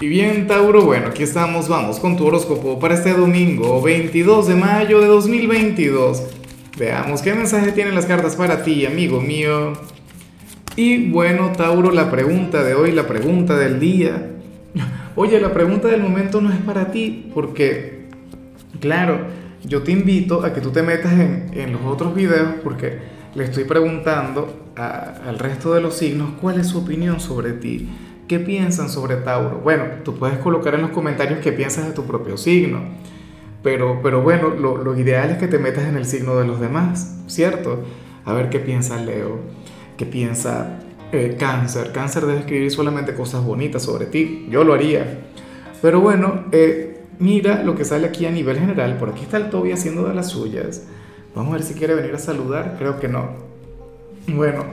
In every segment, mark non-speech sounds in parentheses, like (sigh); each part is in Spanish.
Y bien, Tauro, bueno, aquí estamos, vamos con tu horóscopo para este domingo, 22 de mayo de 2022. Veamos qué mensaje tienen las cartas para ti, amigo mío. Y bueno, Tauro, la pregunta de hoy, la pregunta del día. (laughs) Oye, la pregunta del momento no es para ti, porque, claro, yo te invito a que tú te metas en, los otros videos, porque le estoy preguntando al resto de los signos cuál es su opinión sobre ti. ¿Qué piensan sobre Tauro? Bueno, tú puedes colocar en los comentarios qué piensas de tu propio signo. Pero, pero bueno, lo, ideal es que te metas en el signo de los demás, ¿cierto? A ver qué piensa Leo, qué piensa eh, Cáncer. Cáncer debe escribir solamente cosas bonitas sobre ti. Yo lo haría. Pero bueno, eh, mira lo que sale aquí a nivel general. Por aquí está el Toby haciendo de las suyas. Vamos a ver si quiere venir a saludar. Creo que no. Bueno.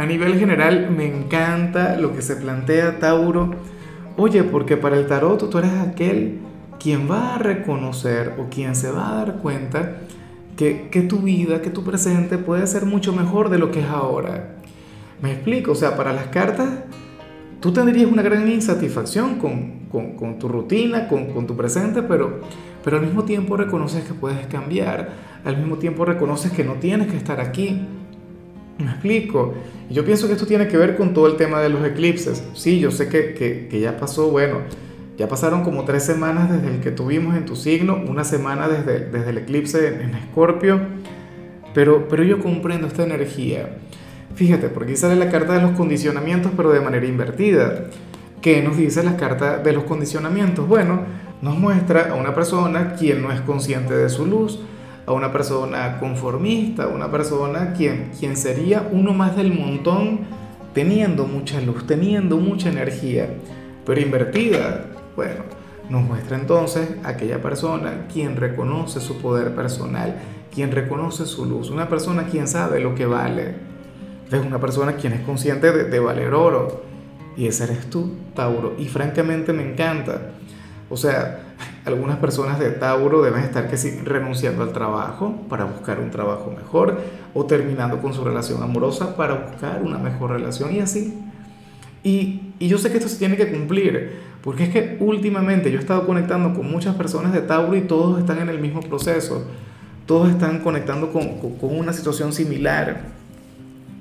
A nivel general me encanta lo que se plantea Tauro. Oye, porque para el tarot tú eres aquel quien va a reconocer o quien se va a dar cuenta que, que, tu vida, que tu presente puede ser mucho mejor de lo que es ahora. Me explico, o sea, para las cartas tú tendrías una gran insatisfacción con, con, tu rutina, con, con, tu presente, pero, pero al mismo tiempo reconoces que puedes cambiar, al mismo tiempo reconoces que no tienes que estar aquí. Me explico. Yo pienso que esto tiene que ver con todo el tema de los eclipses. Sí, yo sé que, que, ya pasó, bueno, ya pasaron como tres semanas desde el que tuvimos en tu signo, una semana desde, desde el eclipse en Escorpio, pero, pero yo comprendo esta energía. Fíjate, porque sale la carta de los condicionamientos, pero de manera invertida. ¿Qué nos dice la carta de los condicionamientos? Bueno, nos muestra a una persona quien no es consciente de su luz, a una persona conformista, una persona quien, quien sería uno más del montón, teniendo mucha luz, teniendo mucha energía, pero invertida. Bueno, nos muestra entonces aquella persona quien reconoce su poder personal, quien reconoce su luz, una persona quien sabe lo que vale, es una persona quien es consciente de, de valer oro. Y ese eres tú, Tauro. Y francamente me encanta. O sea, algunas personas de Tauro deben estar que sí, renunciando al trabajo para buscar un trabajo mejor o terminando con su relación amorosa para buscar una mejor relación y así. Y, y yo sé que esto se tiene que cumplir, porque es que últimamente yo he estado conectando con muchas personas de Tauro y todos están en el mismo proceso, todos están conectando con, con, con una situación similar.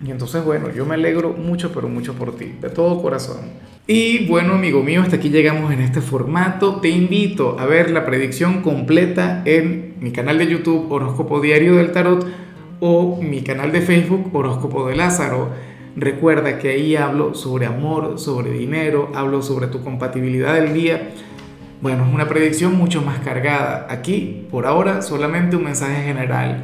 Y entonces, bueno, yo me alegro mucho, pero mucho por ti, de todo corazón. Y bueno, amigo mío, hasta aquí llegamos en este formato. Te invito a ver la predicción completa en mi canal de YouTube Horóscopo Diario del Tarot o mi canal de Facebook Horóscopo de Lázaro. Recuerda que ahí hablo sobre amor, sobre dinero, hablo sobre tu compatibilidad del día. Bueno, es una predicción mucho más cargada. Aquí, por ahora, solamente un mensaje general.